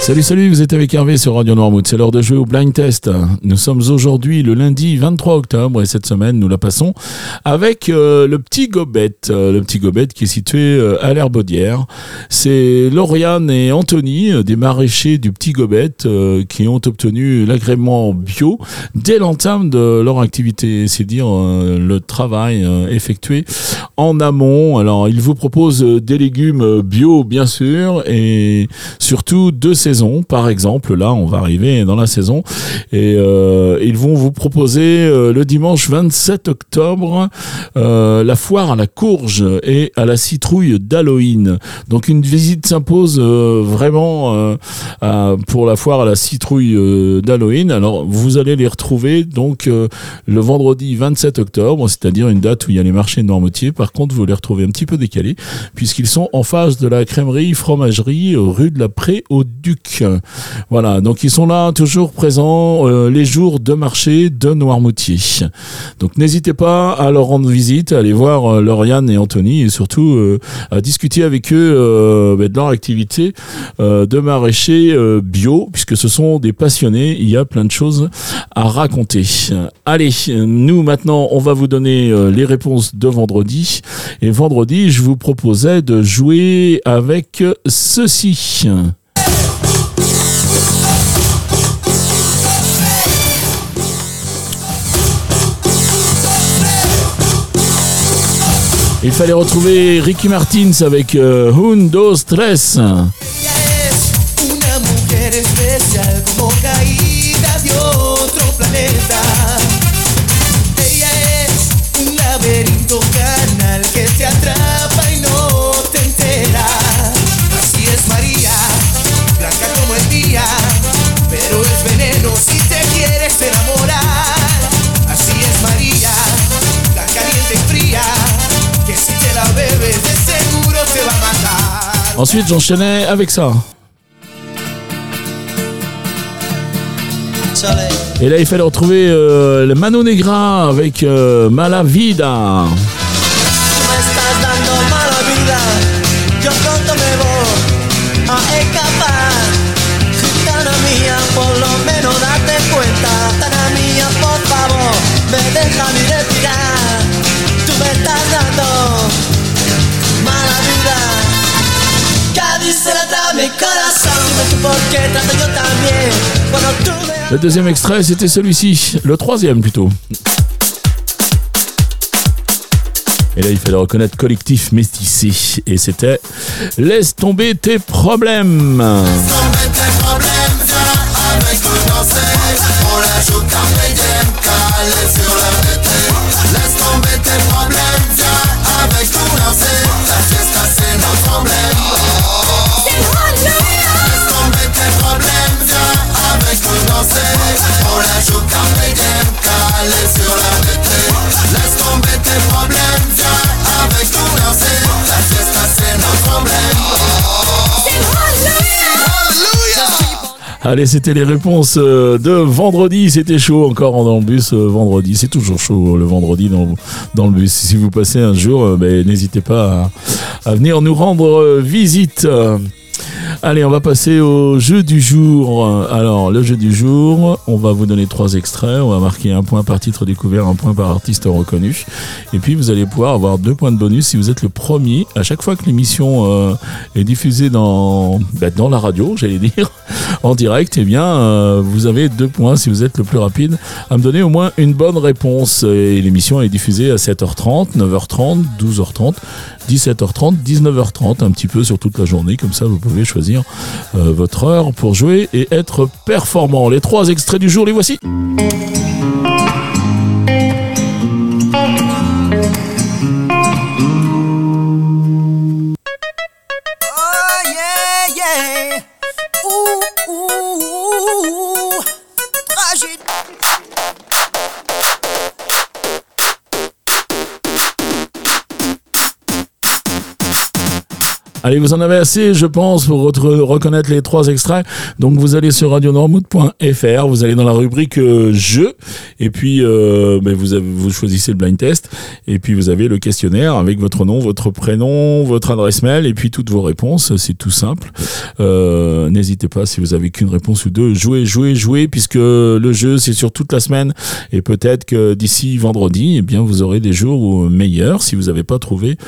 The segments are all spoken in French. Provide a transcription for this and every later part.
Salut, salut, vous êtes avec Hervé sur Radio Noirmouth. C'est l'heure de jouer au blind test. Nous sommes aujourd'hui le lundi 23 octobre et cette semaine, nous la passons avec euh, le petit Gobet. Euh, le petit Gobet qui est situé euh, à l'Herbaudière. C'est Lauriane et Anthony, des maraîchers du petit Gobet, qui ont obtenu l'agrément bio dès l'entame de leur activité. C'est dire le travail effectué en amont. Alors, ils vous proposent des légumes bio, bien sûr, et surtout deux par exemple, là, on va arriver dans la saison et euh, ils vont vous proposer euh, le dimanche 27 octobre euh, la foire à la courge et à la citrouille d'Halloween. Donc une visite s'impose vraiment pour la foire à la citrouille d'Halloween. Alors vous allez les retrouver donc le vendredi 27 octobre, c'est-à-dire une date où il y a les marchés de. Par contre, vous les retrouvez un petit peu décalés puisqu'ils sont en face de la crèmerie fromagerie rue de la Pré au Duc voilà, donc ils sont là toujours présents euh, les jours de marché de Noirmoutier. Donc n'hésitez pas à leur rendre visite, à aller voir euh, Lauriane et Anthony et surtout euh, à discuter avec eux ben, de leur activité de maraîcher bio puisque ce sont des passionnés, il y a plein de choses à raconter. Allez, nous maintenant on va vous donner les réponses de vendredi et vendredi je vous proposais de jouer avec ceci. Il fallait retrouver Ricky Martins avec euh, Un. Ensuite, j'enchaînais avec ça. Et là, il fallait retrouver euh, le Mano Negra avec euh, Mala Le deuxième extrait, c'était celui-ci. Le troisième plutôt. Et là, il fallait reconnaître collectif métissé. Et c'était Laisse tomber tes problèmes. Laisse tomber tes problèmes, Allez, c'était les réponses euh, de vendredi. C'était chaud encore dans le bus euh, vendredi. C'est toujours chaud le vendredi dans, le bus. Si vous passez un jour, euh, ben, n'hésitez pas à, venir nous rendre visite. Allez, on va passer au jeu du jour. Alors, le jeu du jour, on va vous donner trois extraits. On va marquer un point par titre découvert, un point par artiste reconnu. Et puis, vous allez pouvoir avoir deux points de bonus si vous êtes le premier. À chaque fois que l'émission euh, est diffusée dans, bah, dans la radio, j'allais dire, en direct, eh bien, euh, vous avez deux points si vous êtes le plus rapide à me donner au moins une bonne réponse. Et l'émission est diffusée à 7h30, 9h30, 12h30, 17h30, 19h30, un petit peu sur toute la journée. Comme ça, vous pouvez choisir euh, votre heure pour jouer et être performant. Les trois extraits du jour, les voici. Allez, vous en avez assez, je pense, pour reconnaître les trois extraits. Donc, vous allez sur radionormout.fr, vous allez dans la rubrique euh, jeu, et puis euh, ben, vous, choisissez le blind test, et puis vous avez le questionnaire avec votre nom, votre prénom, votre adresse mail, et puis toutes vos réponses. C'est tout simple. Euh, N'hésitez pas, si vous avez qu'une réponse ou deux, jouez, jouez, jouez, puisque le jeu, c'est sur toute la semaine, et peut-être que d'ici vendredi, eh bien, vous aurez des jours meilleurs si vous n'avez pas trouvé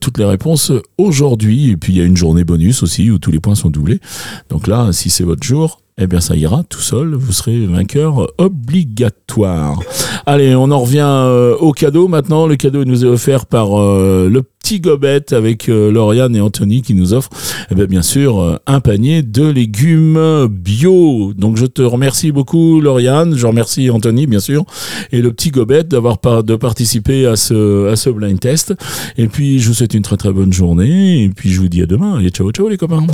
toutes les réponses aujourd'hui. Et puis il y a une journée bonus aussi où tous les points sont doublés. Donc là, si c'est votre jour, eh bien ça ira tout seul, vous serez vainqueur obligatoire. Allez, on en revient euh, au cadeau maintenant. Le cadeau nous est offert par euh, le petit gobette avec euh, Lauriane et Anthony qui nous offrent eh bien, bien sûr un panier de légumes bio. Donc je te remercie beaucoup Lauriane, je remercie Anthony bien sûr et le petit gobette d'avoir de participer à ce à ce blind test. Et puis je vous souhaite une très très bonne journée et puis je vous dis à demain. Et ciao ciao les copains.